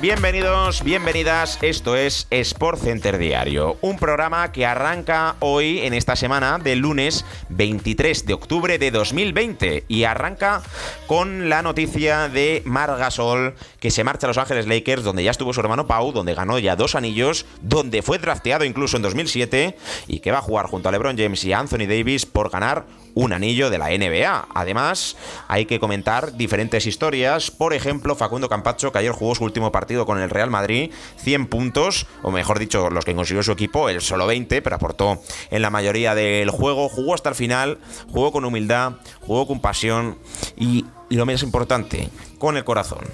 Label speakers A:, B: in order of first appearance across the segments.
A: Bienvenidos, bienvenidas. Esto es Sport Center Diario, un programa que arranca hoy en esta semana del lunes 23 de octubre de 2020 y arranca con la noticia de Mar Gasol que se marcha a Los Ángeles Lakers donde ya estuvo su hermano Pau, donde ganó ya dos anillos, donde fue drafteado incluso en 2007 y que va a jugar junto a LeBron James y Anthony Davis por ganar un anillo de la NBA. Además, hay que comentar diferentes historias. Por ejemplo, Facundo Campacho, que ayer jugó su último partido con el Real Madrid, 100 puntos, o mejor dicho, los que consiguió su equipo, él solo 20, pero aportó en la mayoría del juego. Jugó hasta el final, jugó con humildad, jugó con pasión y, lo más importante, con el corazón.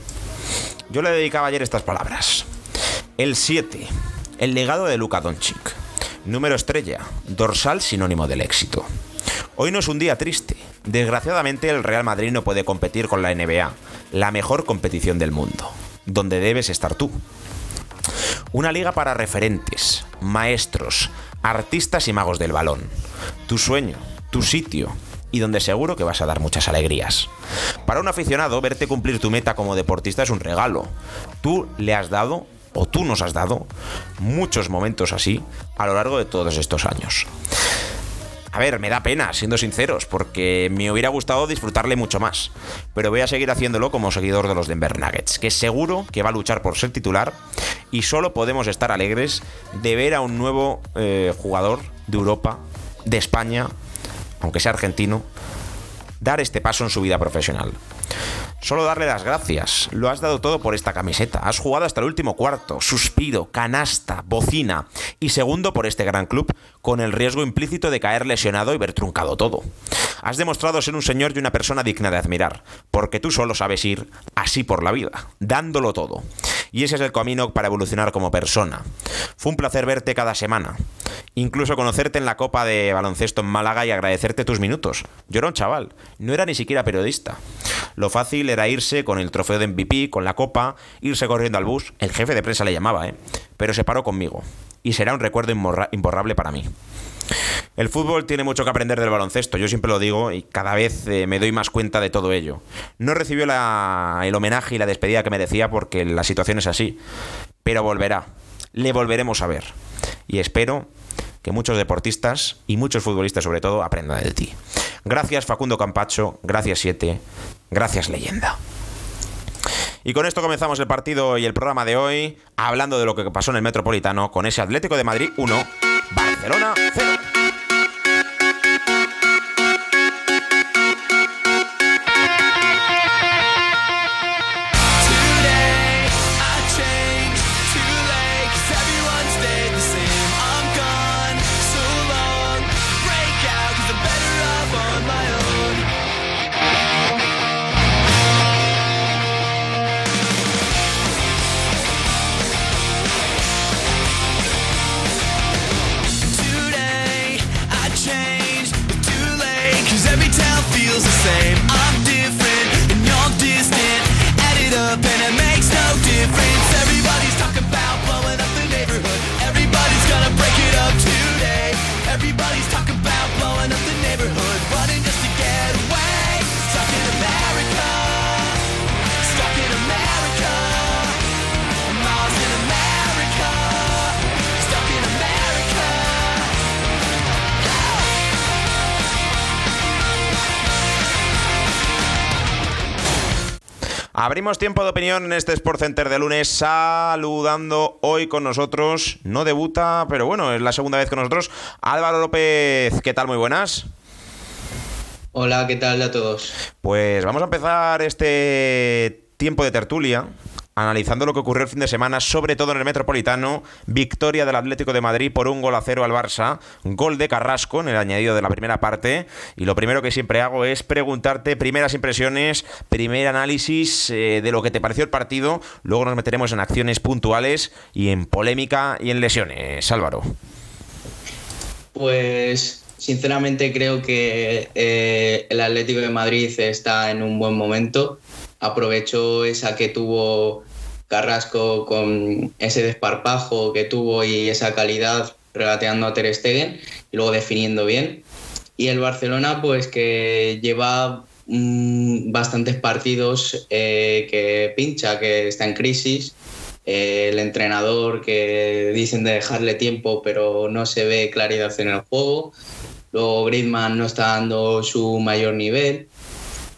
A: Yo le dedicaba ayer estas palabras. El 7, el legado de Luka Doncic. Número estrella, dorsal sinónimo del éxito. Hoy no es un día triste. Desgraciadamente el Real Madrid no puede competir con la NBA, la mejor competición del mundo, donde debes estar tú. Una liga para referentes, maestros, artistas y magos del balón. Tu sueño, tu sitio, y donde seguro que vas a dar muchas alegrías. Para un aficionado, verte cumplir tu meta como deportista es un regalo. Tú le has dado, o tú nos has dado, muchos momentos así a lo largo de todos estos años. Ver, me da pena, siendo sinceros, porque me hubiera gustado disfrutarle mucho más. Pero voy a seguir haciéndolo como seguidor de los Denver Nuggets, que seguro que va a luchar por ser titular y solo podemos estar alegres de ver a un nuevo eh, jugador de Europa, de España, aunque sea argentino, dar este paso en su vida profesional. Solo darle las gracias. Lo has dado todo por esta camiseta. Has jugado hasta el último cuarto, suspiro, canasta, bocina y segundo por este gran club, con el riesgo implícito de caer lesionado y ver truncado todo. Has demostrado ser un señor y una persona digna de admirar, porque tú solo sabes ir así por la vida, dándolo todo. Y ese es el camino para evolucionar como persona. Fue un placer verte cada semana. Incluso conocerte en la Copa de Baloncesto en Málaga y agradecerte tus minutos. Yo era un chaval, no era ni siquiera periodista. Lo fácil era irse con el trofeo de MVP, con la copa, irse corriendo al bus. El jefe de prensa le llamaba, ¿eh? Pero se paró conmigo. Y será un recuerdo imborrable para mí. El fútbol tiene mucho que aprender del baloncesto, yo siempre lo digo y cada vez eh, me doy más cuenta de todo ello. No recibió el homenaje y la despedida que merecía porque la situación es así, pero volverá, le volveremos a ver. Y espero que muchos deportistas y muchos futbolistas sobre todo aprendan de ti. Gracias Facundo Campacho, gracias Siete, gracias leyenda. Y con esto comenzamos el partido y el programa de hoy, hablando de lo que pasó en el Metropolitano con ese Atlético de Madrid 1, Barcelona 0. feels the same. Abrimos tiempo de opinión en este Sport Center de lunes, saludando hoy con nosotros. No debuta, pero bueno, es la segunda vez con nosotros. Álvaro López, ¿qué tal? Muy buenas.
B: Hola, ¿qué tal a todos?
A: Pues vamos a empezar este tiempo de tertulia analizando lo que ocurrió el fin de semana, sobre todo en el Metropolitano, victoria del Atlético de Madrid por un gol a cero al Barça, gol de Carrasco en el añadido de la primera parte, y lo primero que siempre hago es preguntarte primeras impresiones, primer análisis eh, de lo que te pareció el partido, luego nos meteremos en acciones puntuales y en polémica y en lesiones. Álvaro.
B: Pues sinceramente creo que eh, el Atlético de Madrid está en un buen momento. Aprovechó esa que tuvo Carrasco con ese desparpajo que tuvo y esa calidad regateando a Ter Stegen y luego definiendo bien. Y el Barcelona, pues que lleva mm, bastantes partidos eh, que pincha, que está en crisis. Eh, el entrenador que dicen de dejarle tiempo, pero no se ve claridad en el juego. Luego Griezmann no está dando su mayor nivel.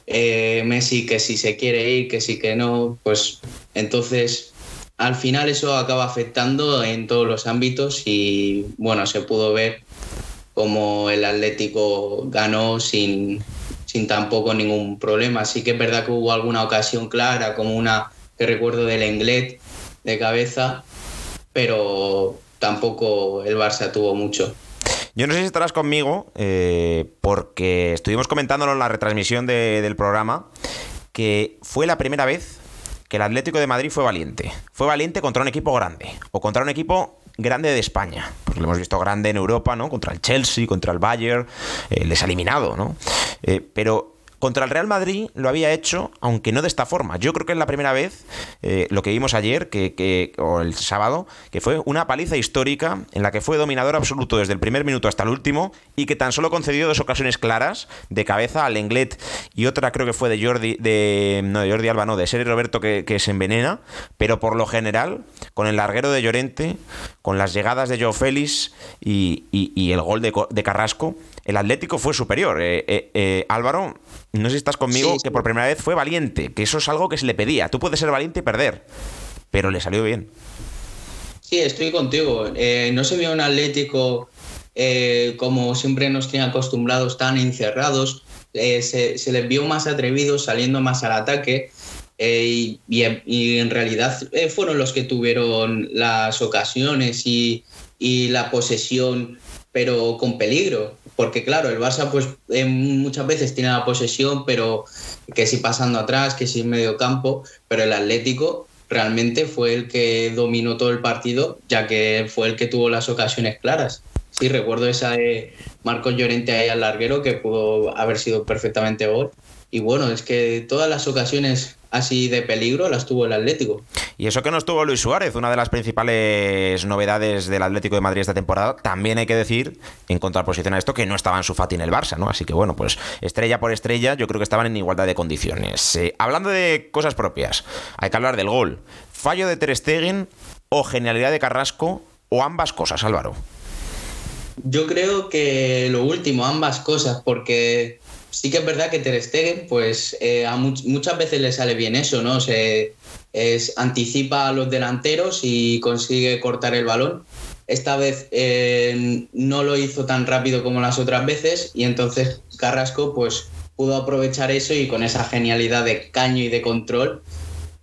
B: Eh, Messi que si se quiere ir, que sí que no, pues entonces al final eso acaba afectando en todos los ámbitos y bueno, se pudo ver como el Atlético ganó sin, sin tampoco ningún problema. Así que es verdad que hubo alguna ocasión clara, como una que recuerdo del Englet de cabeza, pero tampoco el Barça tuvo mucho.
A: Yo no sé si estarás conmigo, eh, porque estuvimos comentándolo en la retransmisión del programa, que fue la primera vez que el Atlético de Madrid fue valiente. Fue valiente contra un equipo grande, o contra un equipo grande de España. Porque lo hemos visto grande en Europa, ¿no? Contra el Chelsea, contra el Bayern, eh, les ha eliminado, ¿no? Eh, pero contra el Real Madrid lo había hecho, aunque no de esta forma. Yo creo que es la primera vez, eh, lo que vimos ayer, que, o el sábado, que fue una paliza histórica en la que fue dominador absoluto desde el primer minuto hasta el último y que tan solo concedió dos ocasiones claras de cabeza al Englet y otra creo que fue de Jordi, de, no, de Jordi Alba, no, de Sergio Roberto que, se envenena, pero por lo general, con el larguero de Llorente, con las llegadas de Joe Félix y, el gol de, Carrasco, el Atlético fue superior. Eh, eh, Álvaro, no sé si estás conmigo, que por primera vez fue valiente, que eso es algo que se le pedía. Tú puedes ser valiente y perder, pero le salió bien.
B: Sí, estoy contigo. Eh, no se vio un Atlético eh, como siempre nos tiene acostumbrados, tan encerrados. Eh, se, les vio más atrevidos, saliendo más al ataque. Y, y, en realidad fueron los que tuvieron las ocasiones y, y la posesión, pero con peligro porque claro, el Barça pues eh, muchas veces tiene la posesión, pero que si pasando atrás, que si en medio campo, pero el Atlético realmente fue el que dominó todo el partido, ya que fue el que tuvo las ocasiones claras. Sí, recuerdo esa de Marcos Llorente ahí al larguero que pudo haber sido perfectamente gol. Y bueno, es que todas las ocasiones así de peligro las tuvo el Atlético.
A: Y eso que no estuvo Luis Suárez, una de las principales novedades del Atlético de Madrid esta temporada, también hay que decir, en contraposición a esto, que no estaba en su Fati en el Barça, ¿no? Así que bueno, pues estrella por estrella, yo creo que estaban en igualdad de condiciones. Eh, hablando de cosas propias, hay que hablar del gol. Fallo de Ter Stegen o genialidad de Carrasco o ambas cosas, Álvaro.
B: Yo creo que lo último, ambas cosas, porque sí que es verdad que Ter Stegen, pues eh, a muchas veces le sale bien eso, ¿no? Se es, anticipa a los delanteros y consigue cortar el balón. Esta vez eh, no lo hizo tan rápido como las otras veces y entonces Carrasco pues pudo aprovechar eso y con esa genialidad de caño y de control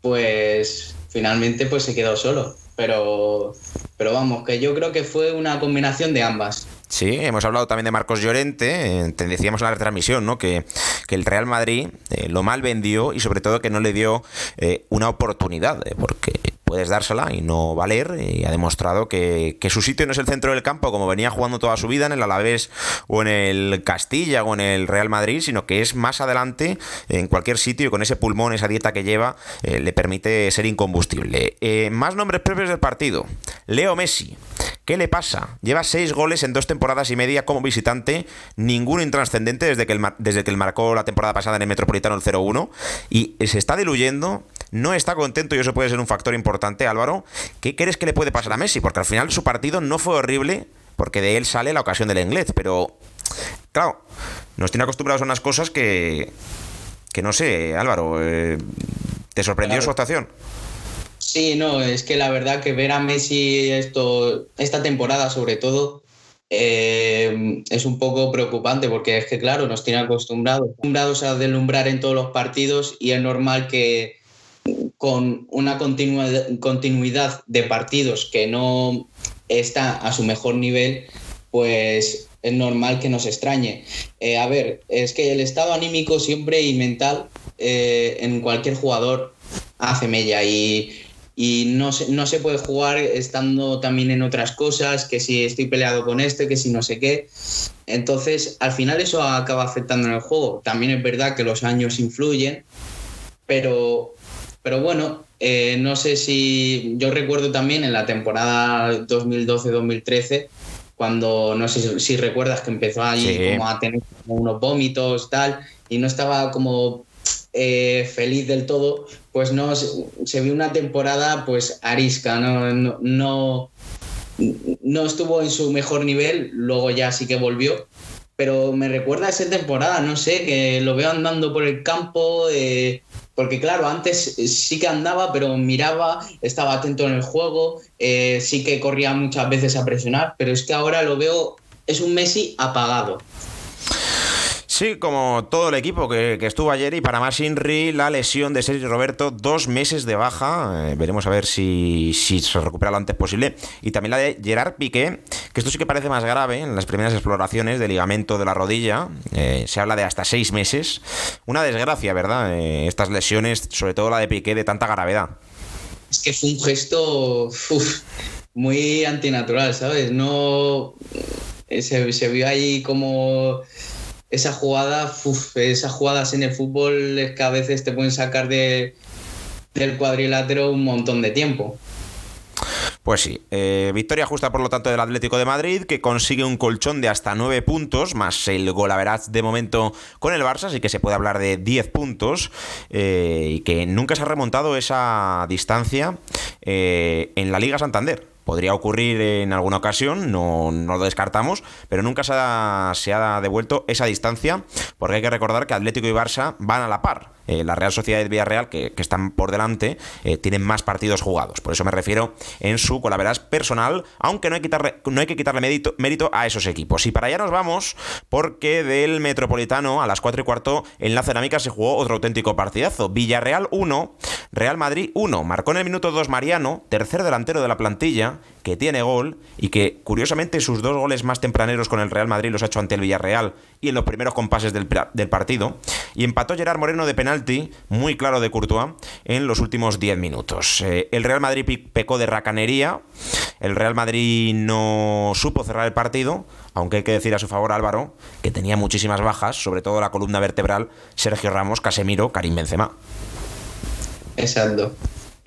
B: pues finalmente pues se quedó solo. Pero, pero vamos, que yo creo que fue una combinación de ambas.
A: Sí, hemos hablado también de Marcos Llorente, eh, te decíamos en la retransmisión, ¿no? Que, el Real Madrid eh, lo mal vendió y sobre todo que no le dio eh, una oportunidad, porque puedes dársela y no valer, y ha demostrado que, su sitio no es el centro del campo como venía jugando toda su vida en el Alavés o en el Castilla o en el Real Madrid, sino que es más adelante en cualquier sitio y con ese pulmón, esa dieta que lleva, le permite ser incombustible. más nombres propios del partido. Leo Messi. ¿Qué le pasa? Lleva seis goles en dos temporadas y media como visitante, ninguno intranscendente desde que, el, desde que él marcó la temporada pasada en el Metropolitano el 0-1 y se está diluyendo, no está contento y eso puede ser un factor importante, Álvaro. ¿Qué crees que le puede pasar a Messi? Porque al final su partido no fue horrible porque de él sale la ocasión del inglés, pero claro, nos tiene acostumbrados a unas cosas que, que no sé, Álvaro. Eh, ¿Te sorprendió su actuación?
B: Sí, no, es que la verdad que ver a Messi esto, esta temporada sobre todo eh, es un poco preocupante porque es que, claro, nos tiene acostumbrados, acostumbrados a deslumbrar en todos los partidos y es normal que con una continuidad de partidos que no está a su mejor nivel, pues es normal que nos extrañe. Eh, a ver, es que el estado anímico siempre y mental eh, en cualquier jugador hace mella y, y no, se, no se puede jugar estando también en otras cosas, que si estoy peleado con este, que si no sé qué. Entonces, al final eso acaba afectando en el juego. También es verdad que los años influyen, pero, pero bueno, eh, no sé si yo recuerdo también en la temporada 2012-2013 cuando no sé si, recuerdas que empezó ahí como a tener unos vómitos tal y no estaba como eh, feliz del todo, pues no se, vio una temporada pues arisca, no, no, no, estuvo en su mejor nivel, luego ya sí que volvió, pero me recuerda a esa temporada, no sé, que lo veo andando por el campo, eh, porque claro, antes sí que andaba, pero miraba, estaba atento en el juego, eh, sí que corría muchas veces a presionar, pero es que ahora lo veo, es un Messi apagado.
A: Sí, como todo el equipo que, estuvo ayer y para más Inri, la lesión de Sergio Roberto, dos meses de baja, eh, veremos a ver si, se recupera lo antes posible, y también la de Gerard Piqué, que esto sí que parece más grave en las primeras exploraciones de ligamento de la rodilla, eh, se habla de hasta seis meses, una desgracia, ¿verdad? Eh, estas lesiones, sobre todo la de Piqué, de tanta gravedad.
B: Es que fue un gesto muy antinatural, ¿sabes? No... Se vio ahí como esa jugada, esas jugadas en el fútbol es que a veces te pueden sacar de, del cuadrilátero un montón de tiempo.
A: Pues sí, eh, victoria justa por lo tanto del Atlético de Madrid, que consigue un colchón de hasta 9 puntos, más el gol veraz de momento con el Barça, así que se puede hablar de 10 puntos, eh, y que nunca se ha remontado esa distancia eh, en la Liga Santander. Podría ocurrir en alguna ocasión, no, no lo descartamos, pero nunca se ha, se ha, devuelto esa distancia, porque hay que recordar que Atlético y Barça van a la par. Eh, la Real Sociedad de Villarreal, que, están por delante, eh, tienen más partidos jugados. Por eso me refiero en su colaveras personal, aunque no hay no hay que quitarle mérito, mérito, a esos equipos. Y para allá nos vamos, porque del Metropolitano a las 4 y cuarto en la cerámica se jugó otro auténtico partidazo. Villarreal 1, Real Madrid 1. Marcó en el minuto 2 Mariano, tercer delantero de la plantilla, que tiene gol y que curiosamente sus dos goles más tempraneros con el Real Madrid los ha hecho ante el Villarreal y en los primeros compases del, del partido. Y empató Gerard Moreno de penalti, muy claro de Courtois, en los últimos 10 minutos. Eh, el Real Madrid pecó de racanería, el Real Madrid no supo cerrar el partido, aunque hay que decir a su favor Álvaro que tenía muchísimas bajas, sobre todo la columna vertebral Sergio Ramos, Casemiro, Karim Benzema.
B: Exacto.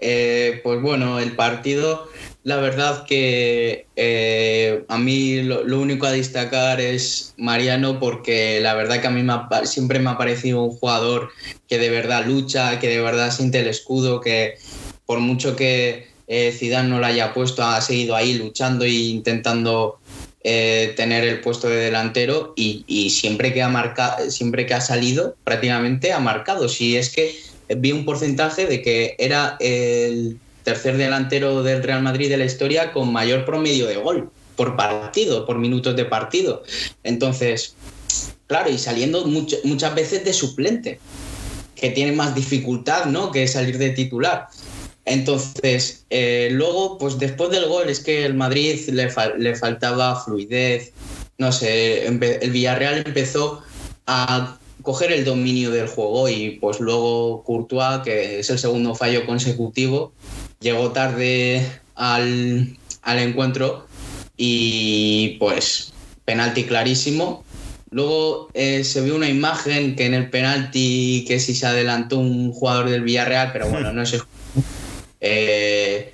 B: Eh, pues bueno, el partido la verdad que eh, a mí lo, único a destacar es Mariano porque la verdad que a mí siempre me ha parecido un jugador que de verdad lucha, que de verdad siente el escudo, que por mucho que eh, Zidane no lo haya puesto, ha seguido ahí luchando e intentando eh, tener el puesto de delantero y, y, siempre, que ha marcado, siempre que ha salido prácticamente ha marcado. Si es que vi un porcentaje de que era el tercer delantero del Real Madrid de la historia con mayor promedio de gol por partido, por minutos de partido. Entonces, claro, y saliendo muchas veces de suplente, que tiene más dificultad, ¿no? Que salir de titular. Entonces, eh, luego, pues después del gol, es que el Madrid le, le faltaba fluidez, no sé, el Villarreal empezó a coger el dominio del juego y pues luego Courtois, que es el segundo fallo consecutivo, llegó tarde al, encuentro y pues penalti clarísimo. Luego eh, se vio una imagen que en el penalti que si se adelantó un jugador del Villarreal, pero bueno, no sé. Eh,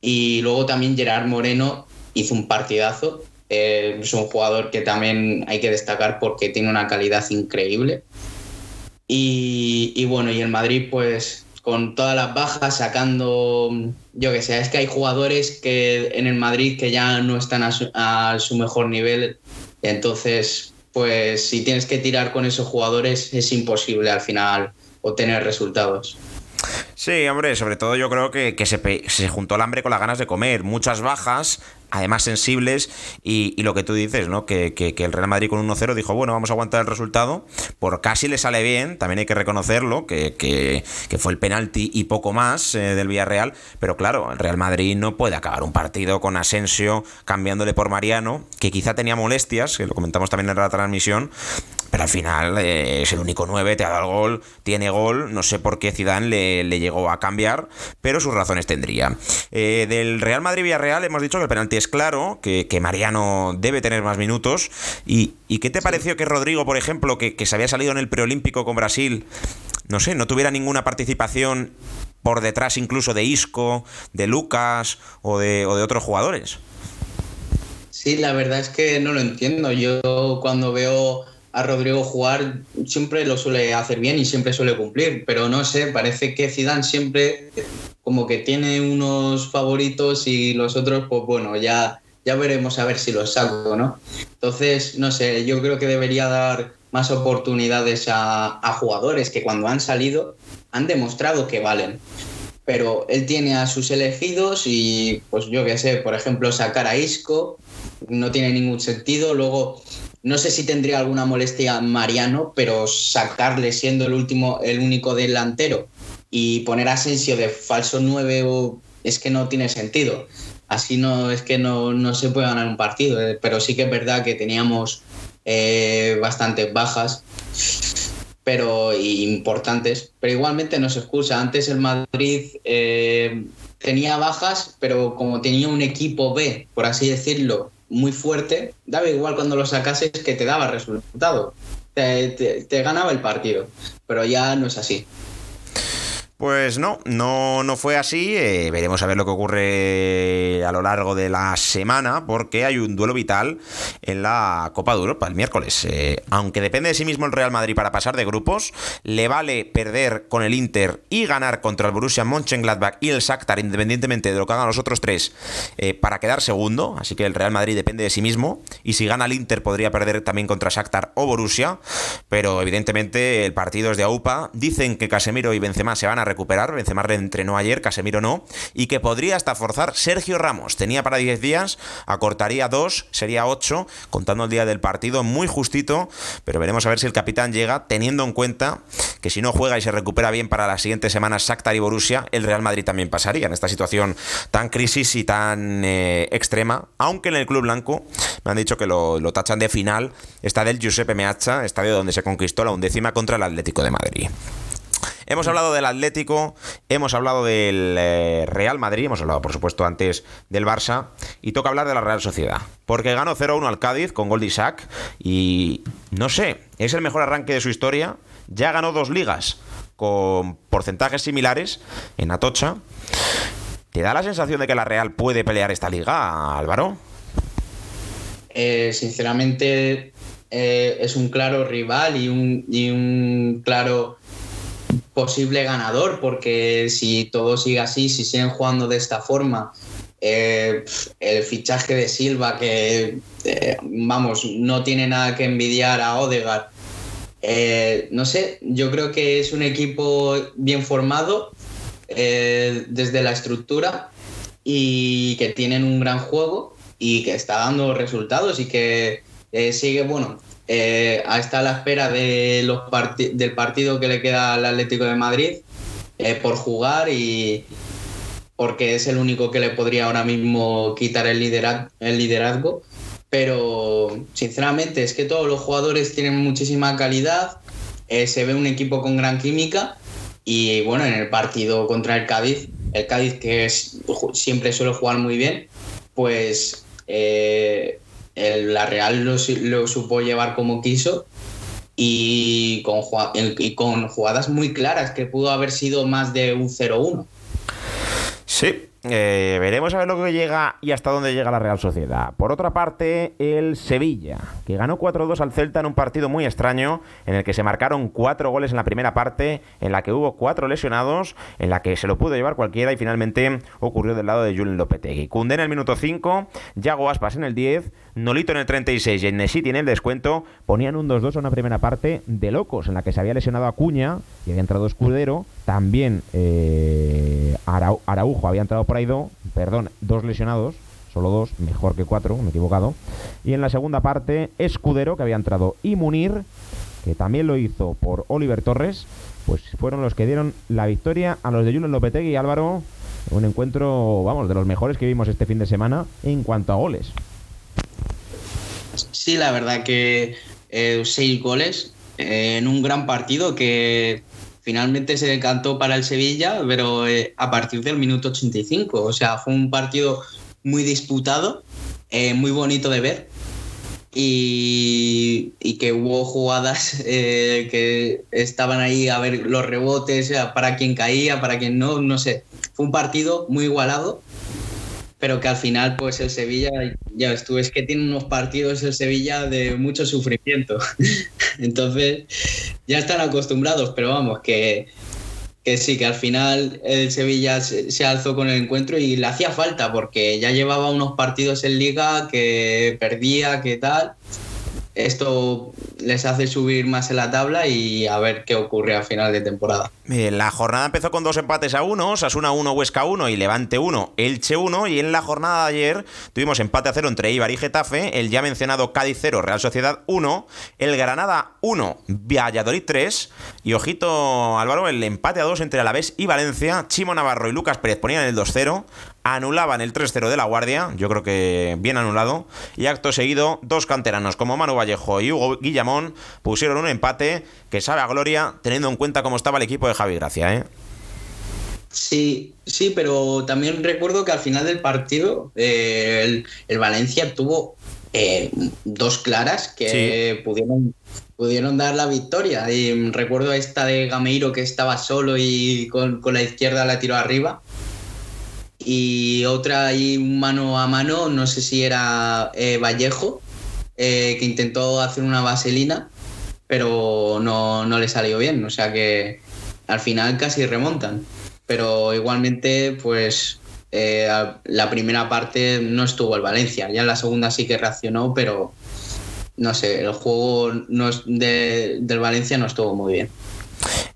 B: y luego también Gerard Moreno hizo un partidazo. Eh, es un jugador que también hay que destacar porque tiene una calidad increíble. Y, y bueno, y el Madrid pues con todas las bajas, sacando, yo que sé, es que hay jugadores que en el Madrid que ya no están a su, mejor nivel, entonces, pues si tienes que tirar con esos jugadores es imposible al final obtener resultados.
A: Sí, hombre, sobre todo yo creo que, se, se, juntó el hambre con las ganas de comer. Muchas bajas, además sensibles, y, lo que tú dices, ¿no? Que, el Real Madrid con 1-0 dijo, bueno, vamos a aguantar el resultado. Por casi le sale bien, también hay que reconocerlo, que, fue el penalti y poco más eh, del Villarreal. Pero claro, el Real Madrid no puede acabar un partido con Asensio cambiándole por Mariano, que quizá tenía molestias, que lo comentamos también en la transmisión, pero al final eh, es el único 9, te ha dado el gol, tiene gol, no sé por qué Zidane le, llegó a cambiar, pero sus razones tendría. Eh, del Real Madrid-Villarreal hemos dicho que el penalti es claro, que, Mariano debe tener más minutos. ¿Y, qué te pareció que Rodrigo, por ejemplo, que, se había salido en el preolímpico con Brasil, no sé, no tuviera ninguna participación por detrás incluso de Isco, de Lucas o de, o de otros jugadores?
B: Sí, la verdad es que no lo entiendo. Yo cuando veo a Rodrigo jugar siempre lo suele hacer bien y siempre suele cumplir, pero no sé, parece que Zidane siempre como que tiene unos favoritos y los otros, pues bueno, ya, ya veremos a ver si los saco, ¿no? Entonces, no sé, yo creo que debería dar más oportunidades a, a jugadores que cuando han salido han demostrado que valen pero él tiene a sus elegidos y pues yo qué sé, por ejemplo, sacar a Isco no tiene ningún sentido. Luego no sé si tendría alguna molestia Mariano, pero sacarle siendo el último, el único delantero y poner a Asensio de falso 9 es que no tiene sentido. Así no es que no, se puede ganar un partido, eh, pero sí que es verdad que teníamos eh, bastantes bajas pero importantes, pero igualmente no se excusa. Antes el Madrid eh, tenía bajas, pero como tenía un equipo B, por así decirlo, muy fuerte, daba igual cuando lo sacases que te daba resultado. Te, te, ganaba el partido, pero ya no es así.
A: Pues no, no, no fue así. Eh, veremos a ver lo que ocurre a lo largo de la semana, porque hay un duelo vital en la Copa de Europa el miércoles. Eh, aunque depende de sí mismo el Real Madrid para pasar de grupos, le vale perder con el Inter y ganar contra el Borussia Mönchengladbach y el Shakhtar, independientemente de lo que hagan los otros tres, eh, para quedar segundo. Así que el Real Madrid depende de sí mismo. Y si gana el Inter, podría perder también contra Shakhtar o Borussia. Pero evidentemente el partido es de AUPA. Dicen que Casemiro y Benzema se van a recuperar. Benzema entrenó ayer, Casemiro no. Y que podría hasta forzar Sergio Ramos. Tenía para 10 días, acortaría 2, sería 8, contando el día del partido, muy justito. Pero veremos a ver si el capitán llega, teniendo en cuenta que si no juega y se recupera bien para las siguientes semanas Shakhtar y Borussia, el Real Madrid también pasaría en esta situación tan crisis y tan eh, extrema. Aunque en el Club Blanco me han dicho que lo, lo tachan de final, está del Giuseppe Meazza, estadio donde se conquistó la undécima contra el Atlético de Madrid. Hemos hablado del Atlético, hemos hablado del eh, Real Madrid, hemos hablado por supuesto antes del Barça y toca hablar de la Real Sociedad, porque ganó 0-1 al Cádiz con gol de Isaac y no sé, es el mejor arranque de su historia, ya ganó dos ligas con porcentajes similares en Atocha. ¿Te da la sensación de que la Real puede pelear esta liga, Álvaro?
B: Eh, sinceramente eh, es un claro rival y un, y un claro posible ganador, porque si todo sigue así, si siguen jugando de esta forma, eh, el fichaje de Silva, que eh, vamos, no tiene nada que envidiar a Odegaard. Eh, no sé, yo creo que es un equipo bien formado desde la estructura y que tienen un gran juego y que está dando resultados y que sigue, bueno, eh, está a la espera de los del partido que le queda al Atlético de Madrid eh, por jugar y porque es el único que le podría ahora mismo quitar el, el liderazgo. Pero sinceramente es que todos los jugadores tienen muchísima calidad, eh, se ve un equipo con gran química y bueno, en el partido contra el Cádiz, el Cádiz que siempre suele jugar muy bien, pues eh, la Real lo, supo llevar como quiso y con, jugadas muy claras que pudo haber sido más de un 0-1.
A: Sí, eh, veremos a ver lo que llega y hasta dónde llega la Real Sociedad. Por otra parte, el Sevilla, que ganó 4-2 al Celta en un partido muy extraño, en el que se marcaron cuatro goles en la primera parte, en la que hubo cuatro lesionados, en la que se lo pudo llevar cualquiera y finalmente ocurrió del lado de Julen Lopetegui. Cundé en el minuto 5, Yago Aspas en el 10, Nolito en el 36 y Nesiti en el descuento ponían un 2-2 en una primera parte de locos, en la que se había lesionado Acuña y había entrado Escudero También eh, Araujo había entrado por ahí dos, perdón, dos lesionados, solo dos, mejor que cuatro, me he equivocado. Y en la segunda parte, Escudero, que había entrado, y Munir, que también lo hizo por Oliver Torres, pues fueron los que dieron la victoria a los de Julen Lopetegui y Álvaro. Un encuentro, vamos, de los mejores que vimos este fin de semana en cuanto a goles.
B: Sí, la verdad que eh, seis goles eh, en un gran partido que finalmente se decantó para el Sevilla, pero eh, a partir del minuto 85. O sea, fue un partido muy disputado, muy bonito de ver y, que hubo jugadas eh, que estaban ahí a ver los rebotes, para quien caía, para quien no, no sé. Fue un partido muy igualado, pero que al final, pues el Sevilla, ya ves tú, es que tiene unos partidos el Sevilla de mucho sufrimiento. Entonces, ya están acostumbrados, pero vamos, que que sí, que al final el Sevilla se, alzó con el encuentro y le hacía falta porque ya llevaba unos partidos en liga que perdía, que tal. Esto les hace subir más en la tabla y a ver qué ocurre a final de temporada.
A: La jornada empezó con dos empates a uno, Sasuna 1, Huesca 1 y Levante 1, Elche 1 y en la jornada de ayer tuvimos empate a cero entre Ibar y Getafe, el ya mencionado Cádiz 0, Real Sociedad 1, el Granada 1, Valladolid 3 y ojito Álvaro, el empate a 2 entre Alavés y Valencia, Chimo Navarro y Lucas Pérez ponían el 2-0, anulaban el 3-0 de la Guardia, yo creo que bien anulado, y acto seguido dos canteranos como Manu Vallejo y Hugo Guillamón pusieron un empate que sabe a gloria teniendo en cuenta cómo estaba el equipo de Javi Gracia. ¿eh?
B: Sí, sí, pero también recuerdo que al final del partido eh, el, Valencia tuvo eh, dos claras que pudieron, pudieron dar la victoria. Y recuerdo esta de Gameiro que estaba solo y con, con la izquierda la tiró arriba y otra ahí mano a mano, no sé si era eh, Vallejo, eh, que intentó hacer una vaselina, pero no, le salió bien, o sea que al final casi remontan. Pero igualmente, pues eh, la primera parte no estuvo el Valencia, ya en la segunda sí que reaccionó, pero no sé, el juego no del Valencia no estuvo muy bien.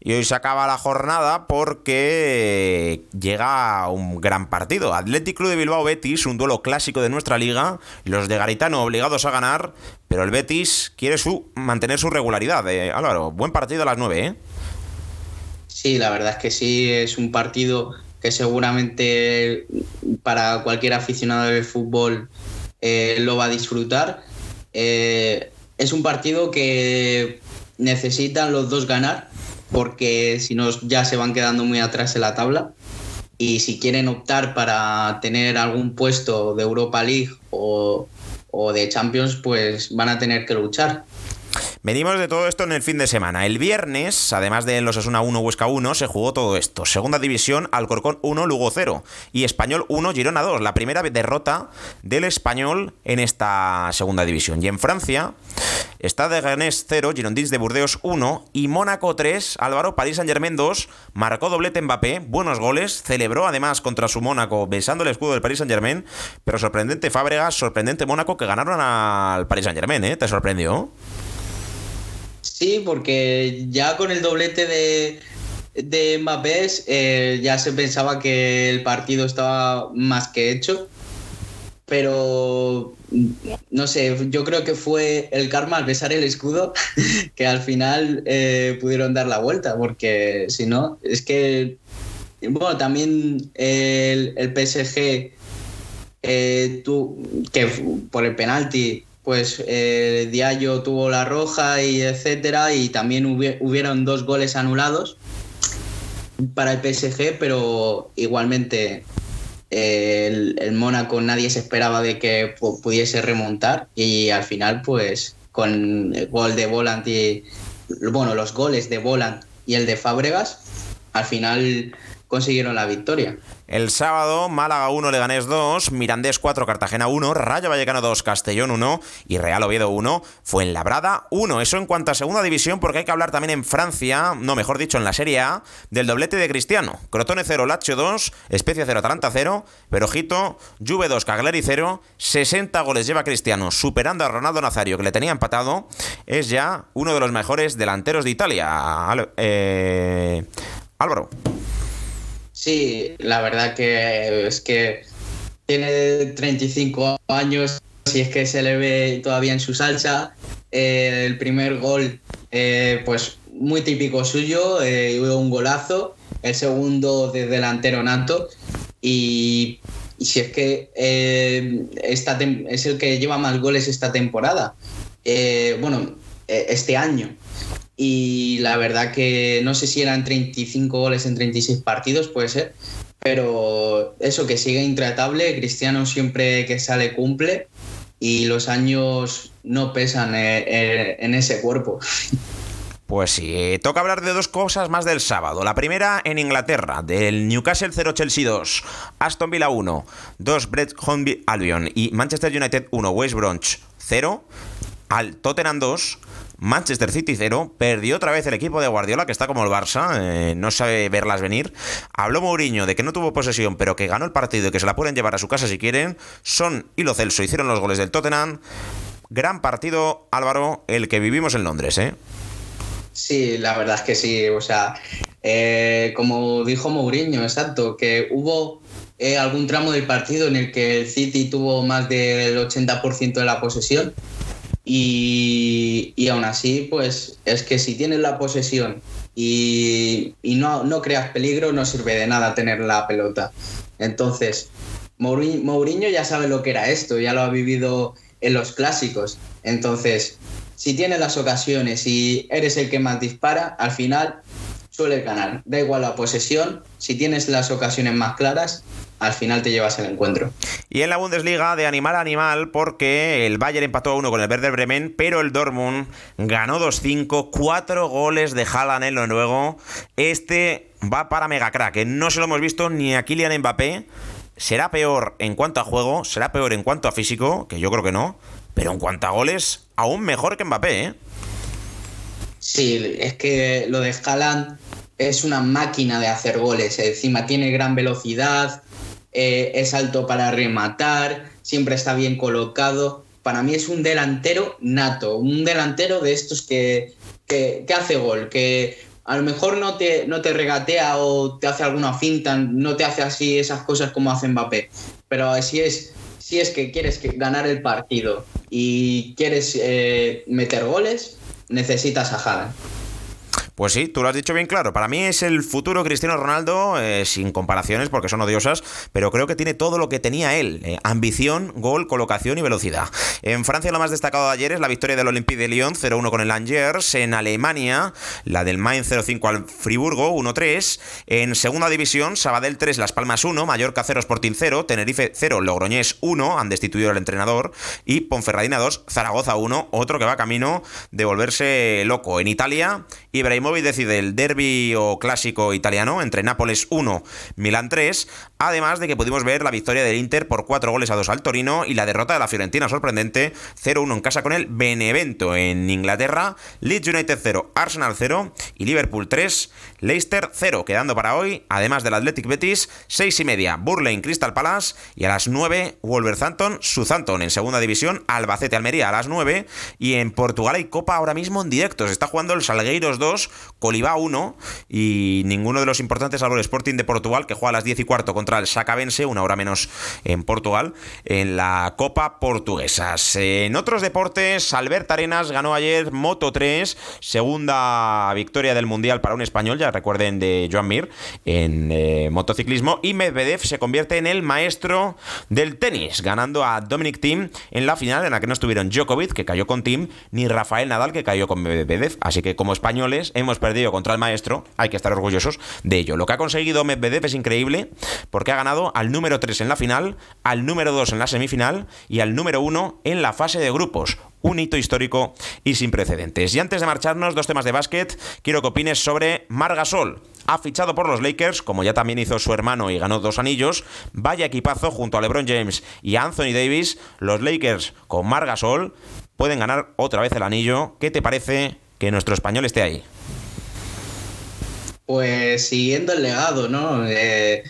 A: Y hoy se acaba la jornada porque llega un gran partido. Athletic Club de Bilbao Betis, un duelo clásico de nuestra liga. Los de Garitano obligados a ganar, pero el Betis quiere su, mantener su regularidad. Eh, Álvaro, buen partido a las 9, ¿eh?
B: Sí, la verdad es que sí, es un partido que seguramente para cualquier aficionado de fútbol eh, lo va a disfrutar. Eh, es un partido que necesitan los dos ganar porque si no ya se van quedando muy atrás en la tabla. Y si quieren optar para tener algún puesto de Europa League o, o de Champions, pues van a tener que luchar.
A: Venimos de todo esto en el fin de semana. El viernes, además de los Asuna 1, Huesca 1, se jugó todo esto. Segunda división, Alcorcón 1, Lugo 0. Y Español 1, Girona 2. La primera derrota del Español en esta segunda división. Y en Francia está de Rennes 0, Girondins de Burdeos 1 y Mónaco 3, Álvaro, París Saint Germain 2. Marcó doblete Mbappé, buenos goles. Celebró además contra su Mónaco besando el escudo del París Saint Germain. Pero sorprendente Fábregas, sorprendente Mónaco que ganaron al París Saint Germain, ¿eh? ¿Te sorprendió?
B: Sí, porque ya con el doblete de, de Mbappé eh, ya se pensaba que el partido estaba más que hecho. Pero no sé, yo creo que fue el karma al besar el escudo que al final eh, pudieron dar la vuelta, porque si no, es que, bueno, también el, el PSG, eh, tú, que por el penalti pues eh, Diallo tuvo la roja y etcétera, y también hubieron dos goles anulados para el PSG, pero igualmente eh, el, Mónaco nadie se esperaba de que pudiese remontar y al final pues con el gol de Volant y bueno, los goles de Volant y el de Fábregas, al final consiguieron la victoria.
A: El sábado, Málaga 1, Leganés 2, Mirandés 4, Cartagena 1, Rayo Vallecano 2, Castellón 1 y Real Oviedo 1, Fuenlabrada 1. Eso en cuanto a segunda división, porque hay que hablar también en Francia, no, mejor dicho, en la Serie A, del doblete de Cristiano. Crotone 0, Lazio 2, Especia 0, Atalanta 0, pero ojito, Juve 2, Cagliari 0, 60 goles lleva Cristiano, superando a Ronaldo Nazario, que le tenía empatado. Es ya uno de los mejores delanteros de Italia. Eh Álvaro.
B: Sí, la verdad que es que tiene 35 años, si es que se le ve todavía en su salsa. Eh, el primer gol, eh, pues muy típico suyo, eh, un golazo. El segundo de delantero nato. Y, si es que esta es el que lleva más goles esta temporada. bueno, este año y la verdad que no sé si eran 35 goles en 36 partidos, puede ser, pero eso que sigue intratable, Cristiano siempre que sale cumple y los años no pesan eh, eh, en ese cuerpo.
A: Pues sí, toca hablar de dos cosas más del sábado. La primera en Inglaterra, del Newcastle 0 Chelsea 2, Aston Villa 1, 2 Brett Hornby Albion y Manchester United 1 West Bromwich 0, al Tottenham 2, Manchester City 0, perdió otra vez el equipo de Guardiola, que está como el Barça, eh, no sabe verlas venir. Habló Mourinho de que no tuvo posesión, pero que ganó el partido y que se la pueden llevar a su casa si quieren. Son y Lo Celso hicieron los goles del Tottenham. Gran partido, Álvaro, el que vivimos en Londres, ¿eh?
B: Sí, la verdad es que sí. O sea, eh, como dijo Mourinho, exacto, que hubo eh, algún tramo del partido en el que el City tuvo más del 80% de la posesión y, aún así, pues es que si tienes la posesión y, no, no, creas peligro, no sirve de nada tener la pelota. Entonces, Mourinho ya sabe lo que era esto, ya lo ha vivido en los clásicos. Entonces, si tienes las ocasiones y eres el que más dispara, al final suele ganar. Da igual la posesión, si tienes las ocasiones más claras, al final te llevas el encuentro.
A: Y en la Bundesliga de animal a animal, porque el Bayern empató a uno con el Werder Bremen, pero el Dortmund ganó 2-5, cuatro goles de Haaland en lo nuevo. Este va para mega crack, que no se lo hemos visto ni a Kylian Mbappé. Será peor en cuanto a juego, será peor en cuanto a físico, que yo creo que no, pero en cuanto a goles, aún mejor que Mbappé, ¿eh?
B: Sí, es que lo de Haaland es una máquina de hacer goles. Encima tiene gran velocidad, eh, es alto para rematar, siempre está bien colocado. Para mí es un delantero nato, un delantero de estos que, que, hace gol, que a lo mejor no te, no te regatea o te hace alguna finta, no te hace así esas cosas como hace Mbappé. Pero si es, si es que quieres ganar el partido y quieres eh, meter goles, necesitas a.
A: Pues sí, tú lo has dicho bien claro. Para mí es el futuro Cristiano Ronaldo, eh, sin comparaciones porque son odiosas, pero creo que tiene todo lo que tenía él. Eh, ambición, gol, colocación y velocidad. En Francia lo más destacado de ayer es la victoria del Olympique de Lyon 0-1 con el Angers. En Alemania, la del Mainz 0-5 al Friburgo 1-3. En segunda división, Sabadell 3, Las Palmas 1, Mallorca 0, Sporting 0, Tenerife 0, Logroñés 1, han destituido al entrenador. Y Ponferradina 2, Zaragoza 1, otro que va camino de volverse loco. En Italia, Ibrahimovic decide el derby o clásico italiano entre Nápoles 1, Milán 3, además de que pudimos ver la victoria del Inter por 4 goles a 2 al Torino y la derrota de la Fiorentina sorprendente 0-1 en casa con el Benevento en Inglaterra, Leeds United 0, Arsenal 0 y Liverpool 3, Leicester 0, quedando para hoy, además del Athletic Betis, 6 y media, Burley Crystal Palace y a las 9 Wolverhampton Southampton en segunda división, Albacete Almería a las 9 y en Portugal hay Copa ahora mismo en directo, se está jugando el Salgueiros 2 Colibá 1 y ninguno de los importantes salvo el Sporting de Portugal que juega a las 10 y cuarto contra el Sacavense, una hora menos en Portugal, en la Copa Portuguesa. En otros deportes, Albert Arenas ganó ayer Moto 3, segunda victoria del Mundial para un español, ya recuerden de Joan Mir en eh, motociclismo, y Medvedev se convierte en el maestro del tenis, ganando a Dominic Thiem en la final en la que no estuvieron Djokovic, que cayó con Thiem, ni Rafael Nadal, que cayó con Medvedev. Así que como españoles hemos perdido contra el maestro, hay que estar orgullosos de ello. Lo que ha conseguido Medvedev es increíble porque ha ganado al número 3 en la final, al número 2 en la semifinal y al número 1 en la fase de grupos. Un hito histórico y sin precedentes. Y antes de marcharnos, dos temas de básquet, quiero que opines sobre Margasol. Ha fichado por los Lakers, como ya también hizo su hermano y ganó dos anillos. Vaya equipazo junto a LeBron James y Anthony Davis. Los Lakers con Margasol pueden ganar otra vez el anillo. ¿Qué te parece que nuestro español esté ahí?
B: Pues siguiendo el legado, ¿no? Eh,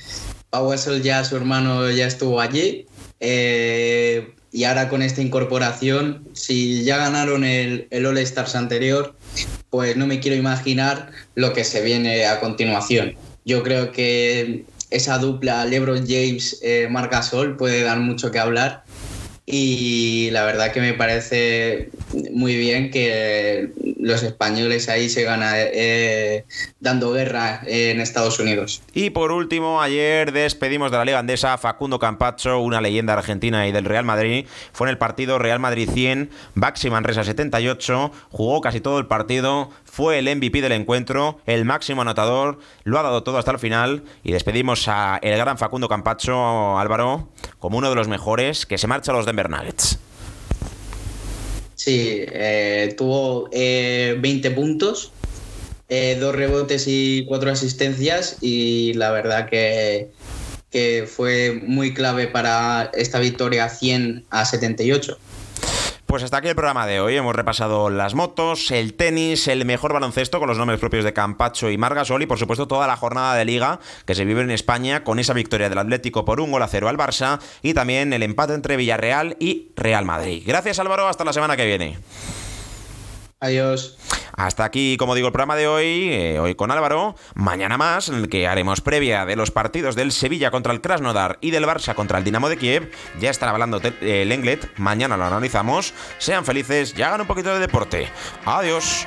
B: Pau ya, su hermano, ya estuvo allí. Eh, y ahora con esta incorporación, si ya ganaron el, el All Stars anterior, pues no me quiero imaginar lo que se viene a continuación. Yo creo que esa dupla LeBron James, eh, Gasol puede dar mucho que hablar y la verdad que me parece muy bien que los españoles ahí se ganan eh, dando guerra en Estados Unidos.
C: Y por último, ayer despedimos de la Liga Andesa Facundo Campacho, una leyenda argentina y del Real Madrid. Fue en el partido Real Madrid 100, Baxi Manresa 78, jugó casi todo el partido, fue el MVP del encuentro, el máximo anotador, lo ha dado todo hasta el final y despedimos a el gran Facundo Campacho Álvaro como uno de los mejores que se marcha a los Denver Nuggets.
B: Sí, eh, tuvo 20 eh, puntos, eh, dos rebotes y cuatro asistencias y la verdad que, que fue muy clave para esta victoria 100 a 78.
C: Pues hasta aquí el programa de hoy. Hemos repasado las motos, el tenis, el mejor baloncesto con los nombres propios de Campacho y Margasol y por supuesto toda la jornada de liga que se vive en España con esa victoria del Atlético por un gol a cero al Barça y también el empate entre Villarreal y Real Madrid. Gracias Álvaro, hasta la semana que viene.
B: Adiós.
C: Hasta aquí, como digo, el programa de hoy, eh, hoy con Álvaro. Mañana más, en el que haremos previa de los partidos del Sevilla contra el Krasnodar y del Barça contra el Dinamo de Kiev. Ya estará hablando el Englet, mañana lo analizamos. Sean felices y hagan un poquito de deporte. Adiós.